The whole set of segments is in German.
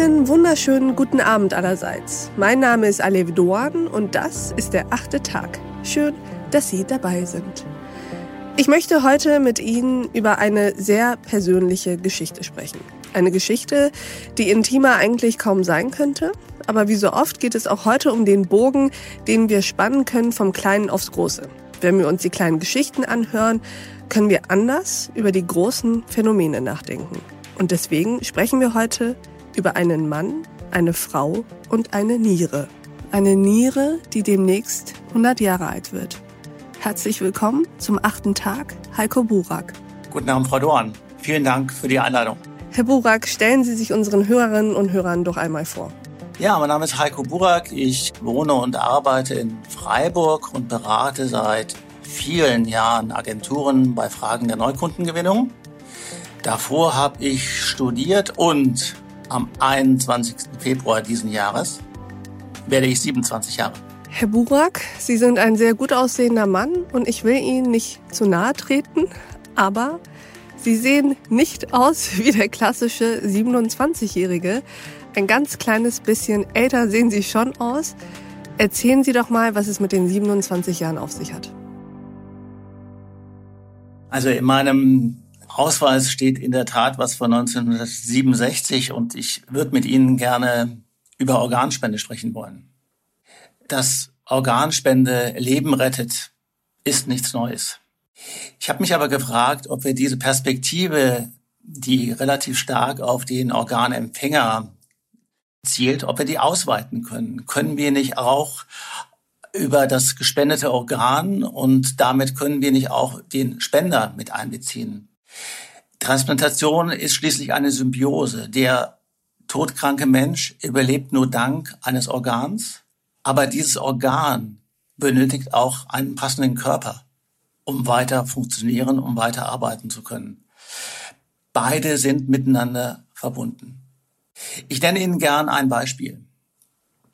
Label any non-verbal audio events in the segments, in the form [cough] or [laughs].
Einen wunderschönen guten Abend allerseits. Mein Name ist Alev Doan und das ist der achte Tag. Schön, dass Sie dabei sind. Ich möchte heute mit Ihnen über eine sehr persönliche Geschichte sprechen. Eine Geschichte, die intimer eigentlich kaum sein könnte, aber wie so oft geht es auch heute um den Bogen, den wir spannen können vom Kleinen aufs Große. Wenn wir uns die kleinen Geschichten anhören, können wir anders über die großen Phänomene nachdenken. Und deswegen sprechen wir heute über einen Mann, eine Frau und eine Niere. Eine Niere, die demnächst 100 Jahre alt wird. Herzlich willkommen zum achten Tag, Heiko Burak. Guten Abend, Frau Dorn. Vielen Dank für die Einladung. Herr Burak, stellen Sie sich unseren Hörerinnen und Hörern doch einmal vor. Ja, mein Name ist Heiko Burak. Ich wohne und arbeite in Freiburg und berate seit vielen Jahren Agenturen bei Fragen der Neukundengewinnung. Davor habe ich studiert und am 21. Februar diesen Jahres werde ich 27 Jahre. Herr Burak, Sie sind ein sehr gut aussehender Mann und ich will Ihnen nicht zu nahe treten, aber Sie sehen nicht aus [laughs] wie der klassische 27-Jährige. Ein ganz kleines bisschen älter sehen Sie schon aus. Erzählen Sie doch mal, was es mit den 27 Jahren auf sich hat. Also in meinem Ausweis steht in der Tat was von 1967 und ich würde mit Ihnen gerne über Organspende sprechen wollen. Dass Organspende Leben rettet, ist nichts Neues. Ich habe mich aber gefragt, ob wir diese Perspektive, die relativ stark auf den Organempfänger zielt, ob wir die ausweiten können. Können wir nicht auch über das gespendete Organ und damit können wir nicht auch den Spender mit einbeziehen. Transplantation ist schließlich eine Symbiose. Der todkranke Mensch überlebt nur dank eines Organs, aber dieses Organ benötigt auch einen passenden Körper, um weiter funktionieren, um weiter arbeiten zu können. Beide sind miteinander verbunden. Ich nenne Ihnen gern ein Beispiel.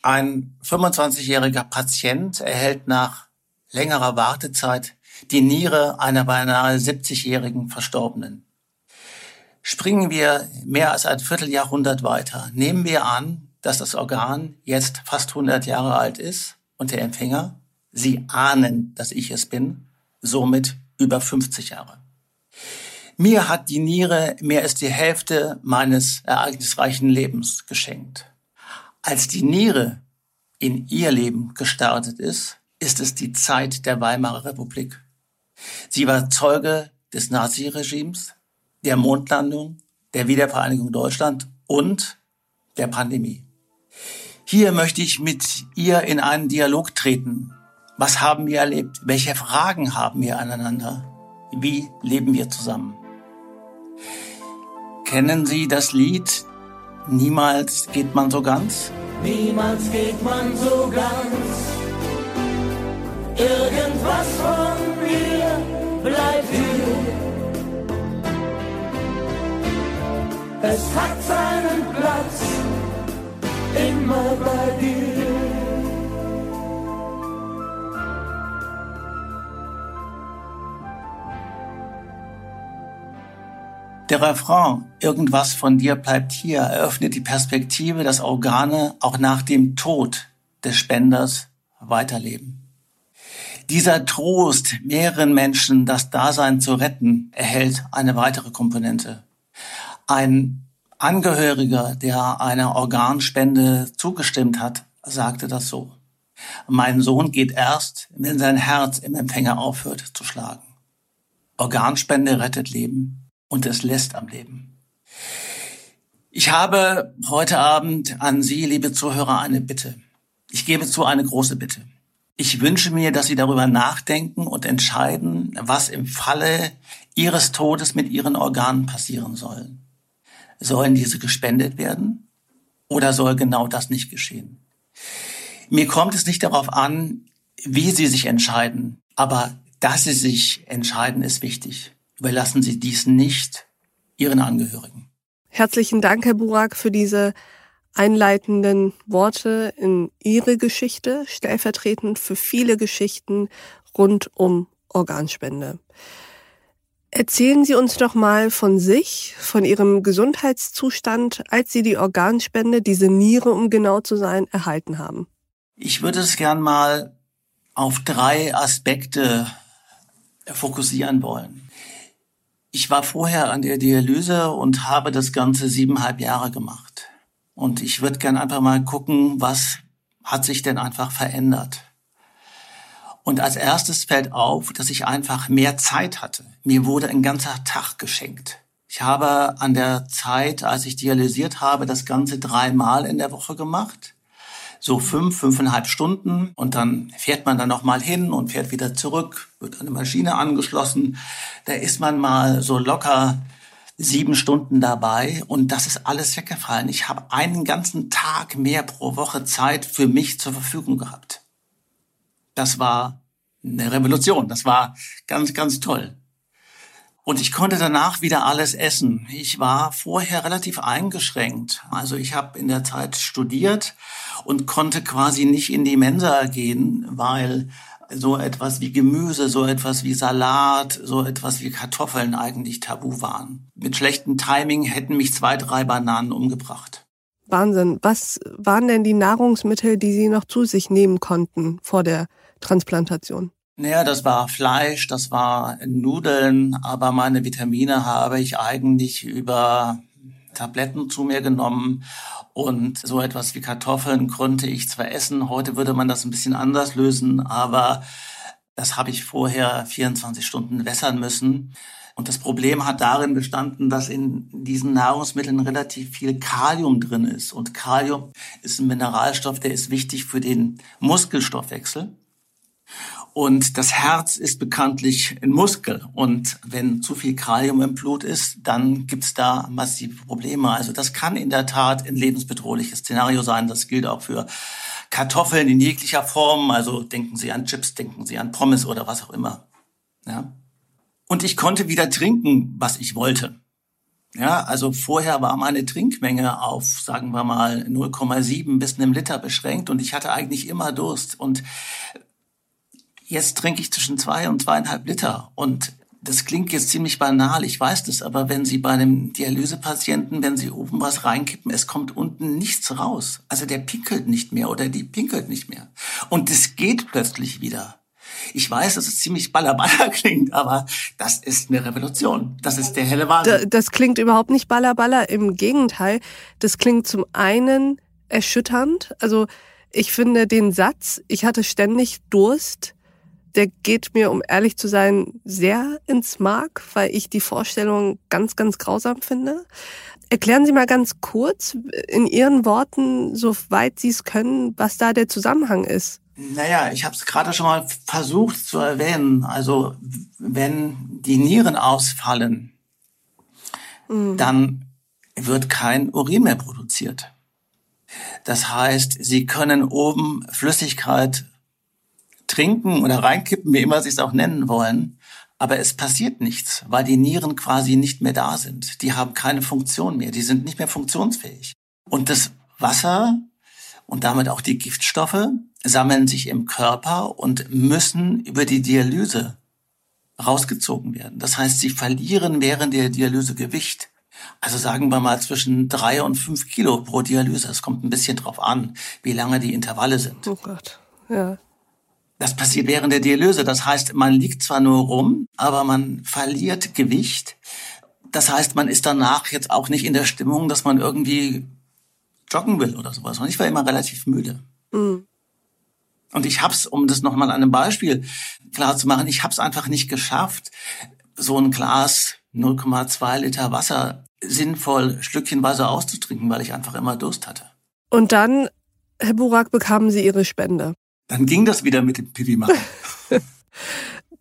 Ein 25-jähriger Patient erhält nach längerer Wartezeit die Niere einer beinahe 70-jährigen Verstorbenen. Springen wir mehr als ein Vierteljahrhundert weiter. Nehmen wir an, dass das Organ jetzt fast 100 Jahre alt ist und der Empfänger, Sie ahnen, dass ich es bin, somit über 50 Jahre. Mir hat die Niere mehr als die Hälfte meines ereignisreichen Lebens geschenkt. Als die Niere in ihr Leben gestartet ist, ist es die Zeit der Weimarer Republik. Sie war Zeuge des Naziregimes, der Mondlandung, der Wiedervereinigung Deutschland und der Pandemie. Hier möchte ich mit ihr in einen Dialog treten. Was haben wir erlebt? Welche Fragen haben wir aneinander? Wie leben wir zusammen? Kennen Sie das Lied Niemals geht man so ganz? Niemals geht man so ganz. Irgendwas von mir bleibt hier. Es hat seinen Platz immer bei dir. Der Refrain Irgendwas von dir bleibt hier eröffnet die Perspektive, dass Organe auch nach dem Tod des Spenders weiterleben. Dieser Trost, mehreren Menschen das Dasein zu retten, erhält eine weitere Komponente. Ein Angehöriger, der einer Organspende zugestimmt hat, sagte das so. Mein Sohn geht erst, wenn sein Herz im Empfänger aufhört zu schlagen. Organspende rettet Leben und es lässt am Leben. Ich habe heute Abend an Sie, liebe Zuhörer, eine Bitte. Ich gebe zu eine große Bitte. Ich wünsche mir, dass Sie darüber nachdenken und entscheiden, was im Falle Ihres Todes mit Ihren Organen passieren soll. Sollen diese gespendet werden oder soll genau das nicht geschehen? Mir kommt es nicht darauf an, wie Sie sich entscheiden, aber dass Sie sich entscheiden, ist wichtig. Überlassen Sie dies nicht Ihren Angehörigen. Herzlichen Dank, Herr Burak, für diese einleitenden Worte in Ihre Geschichte, stellvertretend für viele Geschichten rund um Organspende. Erzählen Sie uns doch mal von sich, von Ihrem Gesundheitszustand, als Sie die Organspende, diese Niere, um genau zu sein, erhalten haben. Ich würde es gern mal auf drei Aspekte fokussieren wollen. Ich war vorher an der Dialyse und habe das Ganze siebeneinhalb Jahre gemacht. Und ich würde gern einfach mal gucken, was hat sich denn einfach verändert. Und als erstes fällt auf, dass ich einfach mehr Zeit hatte. Mir wurde ein ganzer Tag geschenkt. Ich habe an der Zeit, als ich dialysiert habe, das Ganze dreimal in der Woche gemacht. So fünf, fünfeinhalb Stunden. Und dann fährt man dann nochmal hin und fährt wieder zurück, wird eine Maschine angeschlossen. Da ist man mal so locker sieben Stunden dabei und das ist alles weggefallen. Ich habe einen ganzen Tag mehr pro Woche Zeit für mich zur Verfügung gehabt das war eine Revolution. Das war ganz, ganz toll. Und ich konnte danach wieder alles essen. Ich war vorher relativ eingeschränkt. Also ich habe in der Zeit studiert und konnte quasi nicht in die Mensa gehen, weil so etwas wie Gemüse, so etwas wie Salat, so etwas wie Kartoffeln eigentlich tabu waren. Mit schlechtem Timing hätten mich zwei, drei Bananen umgebracht. Wahnsinn. Was waren denn die Nahrungsmittel, die Sie noch zu sich nehmen konnten vor der Transplantation? Naja, das war Fleisch, das war Nudeln, aber meine Vitamine habe ich eigentlich über Tabletten zu mir genommen und so etwas wie Kartoffeln konnte ich zwar essen, heute würde man das ein bisschen anders lösen, aber das habe ich vorher 24 Stunden wässern müssen. Und das Problem hat darin bestanden, dass in diesen Nahrungsmitteln relativ viel Kalium drin ist. Und Kalium ist ein Mineralstoff, der ist wichtig für den Muskelstoffwechsel. Und das Herz ist bekanntlich ein Muskel. Und wenn zu viel Kalium im Blut ist, dann gibt's da massive Probleme. Also das kann in der Tat ein lebensbedrohliches Szenario sein. Das gilt auch für Kartoffeln in jeglicher Form. Also denken Sie an Chips, denken Sie an Pommes oder was auch immer. Ja. Und ich konnte wieder trinken, was ich wollte. Ja, also vorher war meine Trinkmenge auf, sagen wir mal, 0,7 bis einem Liter beschränkt und ich hatte eigentlich immer Durst. Und jetzt trinke ich zwischen zwei und zweieinhalb Liter. Und das klingt jetzt ziemlich banal, ich weiß das, aber wenn Sie bei einem Dialysepatienten, wenn Sie oben was reinkippen, es kommt unten nichts raus. Also der pinkelt nicht mehr oder die pinkelt nicht mehr. Und es geht plötzlich wieder. Ich weiß, dass es ziemlich ballerballer [laughs] klingt, aber das ist eine Revolution. Das ist der helle Wahnsinn. Das klingt überhaupt nicht ballerballer. Im Gegenteil, das klingt zum einen erschütternd. Also ich finde den Satz, ich hatte ständig Durst, der geht mir, um ehrlich zu sein, sehr ins Mark, weil ich die Vorstellung ganz, ganz grausam finde. Erklären Sie mal ganz kurz in Ihren Worten, soweit Sie es können, was da der Zusammenhang ist. Naja, ich habe es gerade schon mal versucht zu erwähnen. Also wenn die Nieren ausfallen, mhm. dann wird kein Urin mehr produziert. Das heißt, Sie können oben Flüssigkeit trinken oder reinkippen, wie immer Sie es auch nennen wollen, aber es passiert nichts, weil die Nieren quasi nicht mehr da sind. Die haben keine Funktion mehr, die sind nicht mehr funktionsfähig. Und das Wasser und damit auch die Giftstoffe sammeln sich im Körper und müssen über die Dialyse rausgezogen werden. Das heißt, sie verlieren während der Dialyse Gewicht. Also sagen wir mal zwischen drei und fünf Kilo pro Dialyse. Es kommt ein bisschen drauf an, wie lange die Intervalle sind. Oh Gott, ja. Das passiert während der Dialyse. Das heißt, man liegt zwar nur rum, aber man verliert Gewicht. Das heißt, man ist danach jetzt auch nicht in der Stimmung, dass man irgendwie joggen will oder sowas. Und ich war immer relativ müde. Mhm. Und ich hab's, um das nochmal an einem Beispiel klar zu machen, ich hab's einfach nicht geschafft, so ein Glas 0,2 Liter Wasser sinnvoll schlückchenweise auszutrinken, weil ich einfach immer Durst hatte. Und dann, Herr Burak, bekamen Sie Ihre Spende. Dann ging das wieder mit dem Pipi machen. [laughs] [laughs]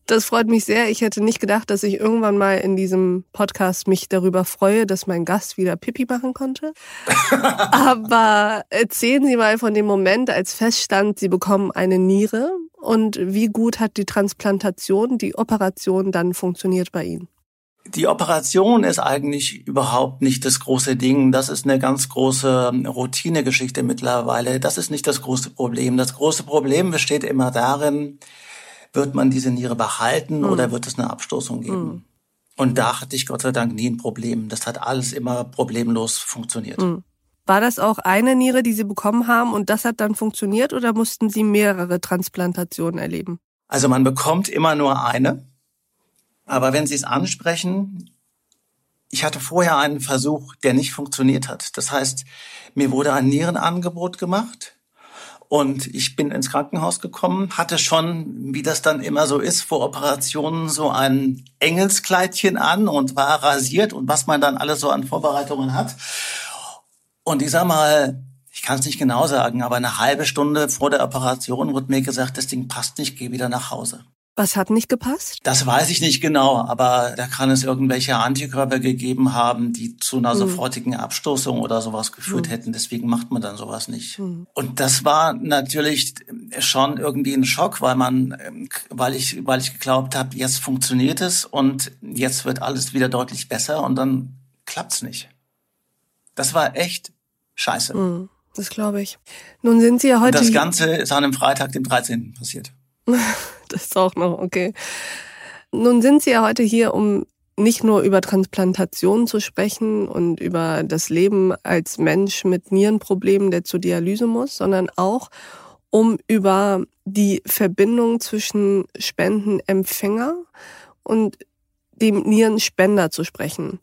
Das freut mich sehr. Ich hätte nicht gedacht, dass ich irgendwann mal in diesem Podcast mich darüber freue, dass mein Gast wieder Pipi machen konnte. [laughs] Aber erzählen Sie mal von dem Moment, als feststand, Sie bekommen eine Niere und wie gut hat die Transplantation, die Operation dann funktioniert bei Ihnen? Die Operation ist eigentlich überhaupt nicht das große Ding. Das ist eine ganz große Routinegeschichte mittlerweile. Das ist nicht das große Problem. Das große Problem besteht immer darin, wird man diese Niere behalten mhm. oder wird es eine Abstoßung geben? Mhm. Und da hatte ich Gott sei Dank nie ein Problem. Das hat alles immer problemlos funktioniert. Mhm. War das auch eine Niere, die Sie bekommen haben und das hat dann funktioniert oder mussten Sie mehrere Transplantationen erleben? Also man bekommt immer nur eine. Aber wenn Sie es ansprechen, ich hatte vorher einen Versuch, der nicht funktioniert hat. Das heißt, mir wurde ein Nierenangebot gemacht und ich bin ins Krankenhaus gekommen, hatte schon, wie das dann immer so ist, vor Operationen so ein Engelskleidchen an und war rasiert und was man dann alles so an Vorbereitungen hat. Und ich sag mal, ich kann es nicht genau sagen, aber eine halbe Stunde vor der Operation wurde mir gesagt, das Ding passt nicht, geh wieder nach Hause. Was hat nicht gepasst? Das weiß ich nicht genau, aber da kann es irgendwelche Antikörper gegeben haben, die zu einer hm. sofortigen Abstoßung oder sowas geführt hm. hätten. Deswegen macht man dann sowas nicht. Hm. Und das war natürlich schon irgendwie ein Schock, weil man, ähm, weil ich, weil ich geglaubt habe, jetzt funktioniert es und jetzt wird alles wieder deutlich besser und dann klappt's nicht. Das war echt scheiße. Hm. Das glaube ich. Nun sind Sie ja heute. Und das Ganze ist an einem Freitag, dem 13. passiert. [laughs] [laughs] das ist auch noch okay. Nun sind Sie ja heute hier, um nicht nur über Transplantation zu sprechen und über das Leben als Mensch mit Nierenproblemen, der zur Dialyse muss, sondern auch um über die Verbindung zwischen Spendenempfänger und dem Nierenspender zu sprechen.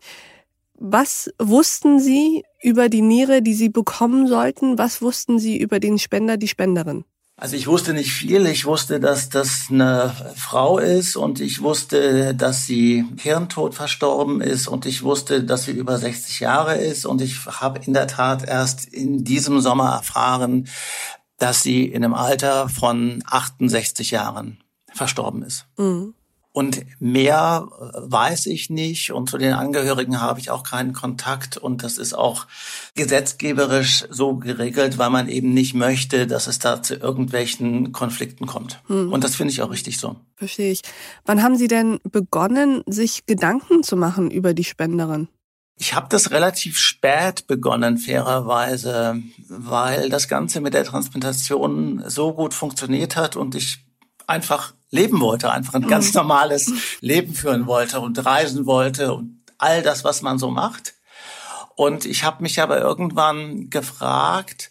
Was wussten Sie über die Niere, die Sie bekommen sollten? Was wussten Sie über den Spender, die Spenderin? Also ich wusste nicht viel. Ich wusste, dass das eine Frau ist und ich wusste, dass sie Hirntod verstorben ist und ich wusste, dass sie über 60 Jahre ist und ich habe in der Tat erst in diesem Sommer erfahren, dass sie in einem Alter von 68 Jahren verstorben ist. Mhm. Und mehr äh, weiß ich nicht und zu den Angehörigen habe ich auch keinen Kontakt und das ist auch gesetzgeberisch so geregelt, weil man eben nicht möchte, dass es da zu irgendwelchen Konflikten kommt. Hm. Und das finde ich auch richtig so. Verstehe ich. Wann haben Sie denn begonnen, sich Gedanken zu machen über die Spenderin? Ich habe das relativ spät begonnen, fairerweise, weil das Ganze mit der Transplantation so gut funktioniert hat und ich einfach leben wollte, einfach ein ganz mhm. normales Leben führen wollte und reisen wollte und all das, was man so macht. Und ich habe mich aber irgendwann gefragt,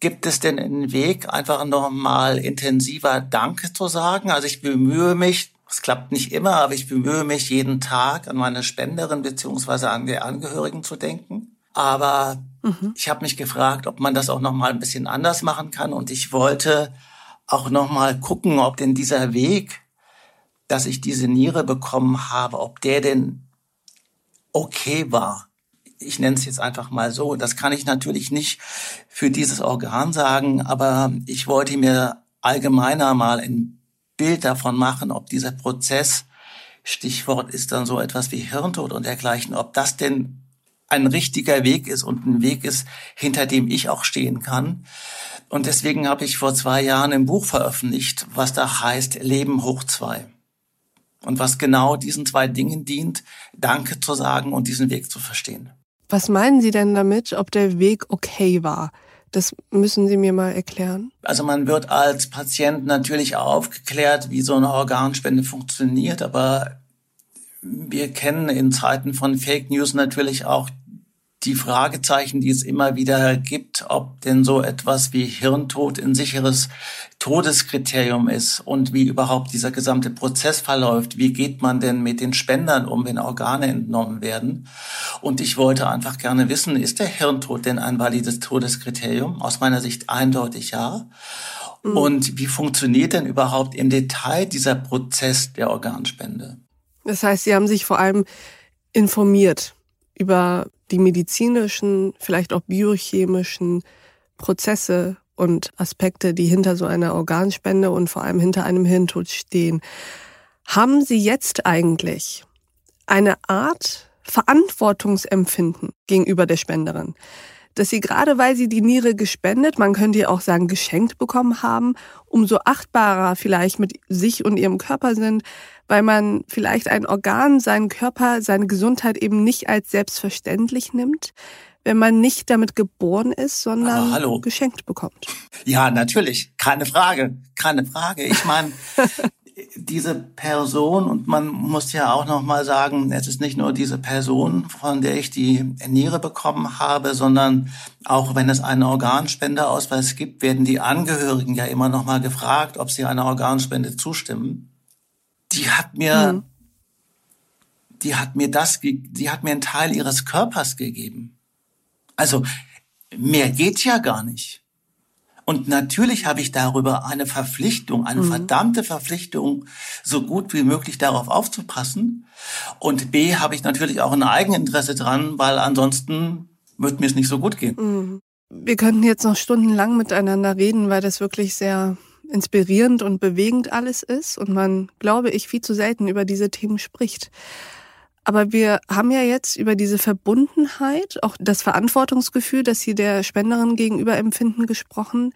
gibt es denn einen Weg, einfach nochmal intensiver Danke zu sagen? Also ich bemühe mich, es klappt nicht immer, aber ich bemühe mich jeden Tag an meine Spenderin beziehungsweise an die Angehörigen zu denken. Aber mhm. ich habe mich gefragt, ob man das auch nochmal ein bisschen anders machen kann. Und ich wollte auch nochmal gucken, ob denn dieser Weg, dass ich diese Niere bekommen habe, ob der denn okay war. Ich nenne es jetzt einfach mal so. Das kann ich natürlich nicht für dieses Organ sagen, aber ich wollte mir allgemeiner mal ein Bild davon machen, ob dieser Prozess, Stichwort ist dann so etwas wie Hirntod und dergleichen, ob das denn ein richtiger Weg ist und ein Weg ist, hinter dem ich auch stehen kann. Und deswegen habe ich vor zwei Jahren ein Buch veröffentlicht, was da heißt Leben hoch zwei. Und was genau diesen zwei Dingen dient, Danke zu sagen und diesen Weg zu verstehen. Was meinen Sie denn damit, ob der Weg okay war? Das müssen Sie mir mal erklären. Also man wird als Patient natürlich aufgeklärt, wie so eine Organspende funktioniert, aber wir kennen in Zeiten von Fake News natürlich auch die Fragezeichen, die es immer wieder gibt, ob denn so etwas wie Hirntod ein sicheres Todeskriterium ist und wie überhaupt dieser gesamte Prozess verläuft. Wie geht man denn mit den Spendern um, wenn Organe entnommen werden? Und ich wollte einfach gerne wissen, ist der Hirntod denn ein valides Todeskriterium? Aus meiner Sicht eindeutig ja. Mhm. Und wie funktioniert denn überhaupt im Detail dieser Prozess der Organspende? Das heißt, Sie haben sich vor allem informiert über die medizinischen, vielleicht auch biochemischen Prozesse und Aspekte, die hinter so einer Organspende und vor allem hinter einem Hirntod stehen. Haben Sie jetzt eigentlich eine Art Verantwortungsempfinden gegenüber der Spenderin? Dass Sie gerade weil Sie die Niere gespendet, man könnte ja auch sagen geschenkt bekommen haben, umso achtbarer vielleicht mit sich und Ihrem Körper sind, weil man vielleicht ein Organ, seinen Körper, seine Gesundheit eben nicht als selbstverständlich nimmt, wenn man nicht damit geboren ist, sondern geschenkt bekommt. Ja, natürlich, keine Frage, keine Frage. Ich meine, [laughs] diese Person und man muss ja auch noch mal sagen, es ist nicht nur diese Person, von der ich die Niere bekommen habe, sondern auch wenn es einen Organspendeausweis gibt, werden die Angehörigen ja immer noch mal gefragt, ob sie einer Organspende zustimmen. Die hat mir mhm. die hat mir das die hat mir einen Teil ihres Körpers gegeben. Also mehr geht ja gar nicht. Und natürlich habe ich darüber eine Verpflichtung, eine mhm. verdammte Verpflichtung, so gut wie möglich darauf aufzupassen. Und B habe ich natürlich auch ein Eigeninteresse dran, weil ansonsten wird mir es nicht so gut gehen. Mhm. Wir könnten jetzt noch stundenlang miteinander reden, weil das wirklich sehr inspirierend und bewegend alles ist und man, glaube ich, viel zu selten über diese Themen spricht. Aber wir haben ja jetzt über diese Verbundenheit, auch das Verantwortungsgefühl, das Sie der Spenderin gegenüber empfinden, gesprochen.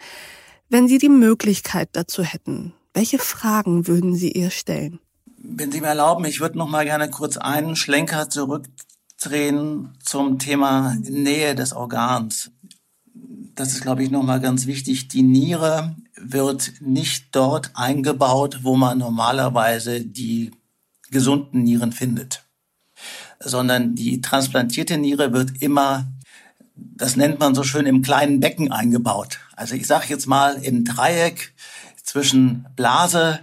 Wenn Sie die Möglichkeit dazu hätten, welche Fragen würden Sie ihr stellen? Wenn Sie mir erlauben, ich würde noch mal gerne kurz einen Schlenker zurückdrehen zum Thema Nähe des Organs. Das ist, glaube ich, noch mal ganz wichtig. Die Niere wird nicht dort eingebaut, wo man normalerweise die gesunden Nieren findet sondern die transplantierte Niere wird immer, das nennt man so schön, im kleinen Becken eingebaut. Also ich sage jetzt mal im Dreieck zwischen Blase,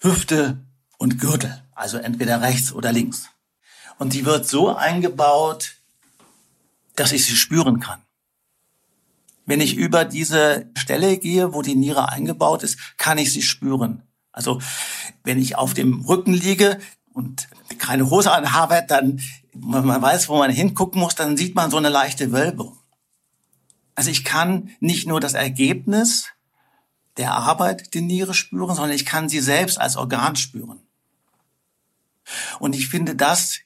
Hüfte und Gürtel, also entweder rechts oder links. Und die wird so eingebaut, dass ich sie spüren kann. Wenn ich über diese Stelle gehe, wo die Niere eingebaut ist, kann ich sie spüren. Also wenn ich auf dem Rücken liege, und keine Hose anhabe, dann, wenn man weiß, wo man hingucken muss, dann sieht man so eine leichte Wölbung. Also ich kann nicht nur das Ergebnis der Arbeit der Niere spüren, sondern ich kann sie selbst als Organ spüren. Und ich finde, das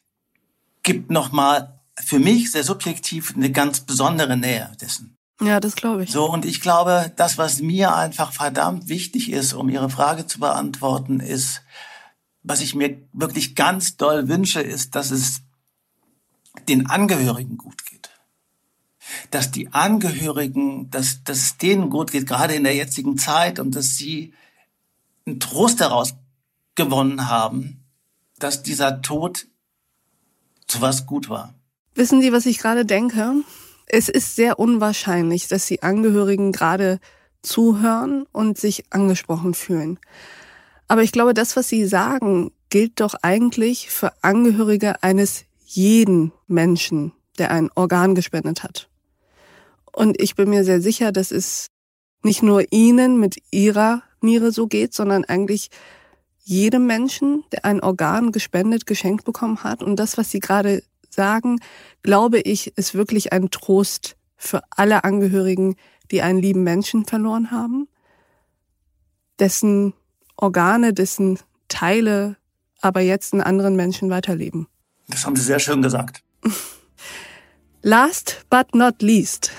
gibt nochmal für mich sehr subjektiv eine ganz besondere Nähe dessen. Ja, das glaube ich. So, und ich glaube, das, was mir einfach verdammt wichtig ist, um Ihre Frage zu beantworten, ist, was ich mir wirklich ganz doll wünsche, ist, dass es den Angehörigen gut geht. Dass die Angehörigen, dass, dass es denen gut geht, gerade in der jetzigen Zeit und dass sie einen Trost daraus gewonnen haben, dass dieser Tod zu was gut war. Wissen Sie, was ich gerade denke? Es ist sehr unwahrscheinlich, dass die Angehörigen gerade zuhören und sich angesprochen fühlen. Aber ich glaube, das, was Sie sagen, gilt doch eigentlich für Angehörige eines jeden Menschen, der ein Organ gespendet hat. Und ich bin mir sehr sicher, dass es nicht nur Ihnen mit Ihrer Niere so geht, sondern eigentlich jedem Menschen, der ein Organ gespendet, geschenkt bekommen hat. Und das, was Sie gerade sagen, glaube ich, ist wirklich ein Trost für alle Angehörigen, die einen lieben Menschen verloren haben, dessen Organe, dessen Teile aber jetzt in anderen Menschen weiterleben. Das haben Sie sehr schön gesagt. [laughs] Last but not least.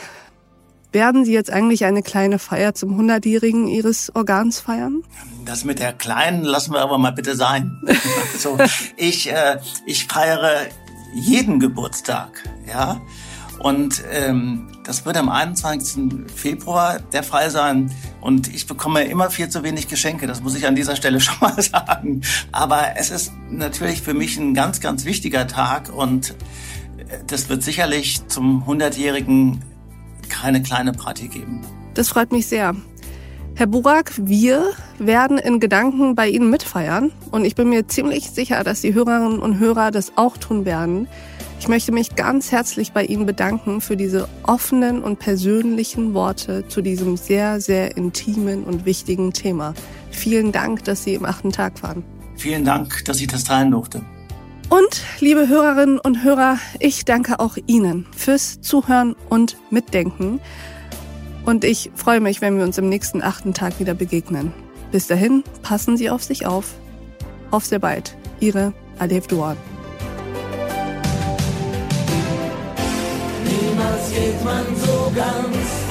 Werden Sie jetzt eigentlich eine kleine Feier zum 100-jährigen Ihres Organs feiern? Das mit der kleinen lassen wir aber mal bitte sein. [laughs] also, ich, äh, ich feiere jeden Geburtstag, ja. Und ähm, das wird am 21. Februar der Fall sein. Und ich bekomme immer viel zu wenig Geschenke. Das muss ich an dieser Stelle [laughs] schon mal sagen. Aber es ist natürlich für mich ein ganz, ganz wichtiger Tag. Und äh, das wird sicherlich zum 100-jährigen keine kleine Party geben. Das freut mich sehr. Herr Burak, wir werden in Gedanken bei Ihnen mitfeiern. Und ich bin mir ziemlich sicher, dass die Hörerinnen und Hörer das auch tun werden. Ich möchte mich ganz herzlich bei Ihnen bedanken für diese offenen und persönlichen Worte zu diesem sehr, sehr intimen und wichtigen Thema. Vielen Dank, dass Sie im achten Tag waren. Vielen Dank, dass ich das teilen durfte. Und, liebe Hörerinnen und Hörer, ich danke auch Ihnen fürs Zuhören und Mitdenken. Und ich freue mich, wenn wir uns im nächsten achten Tag wieder begegnen. Bis dahin, passen Sie auf sich auf. Auf sehr bald. Ihre Alev Duan. Geht man so ganz.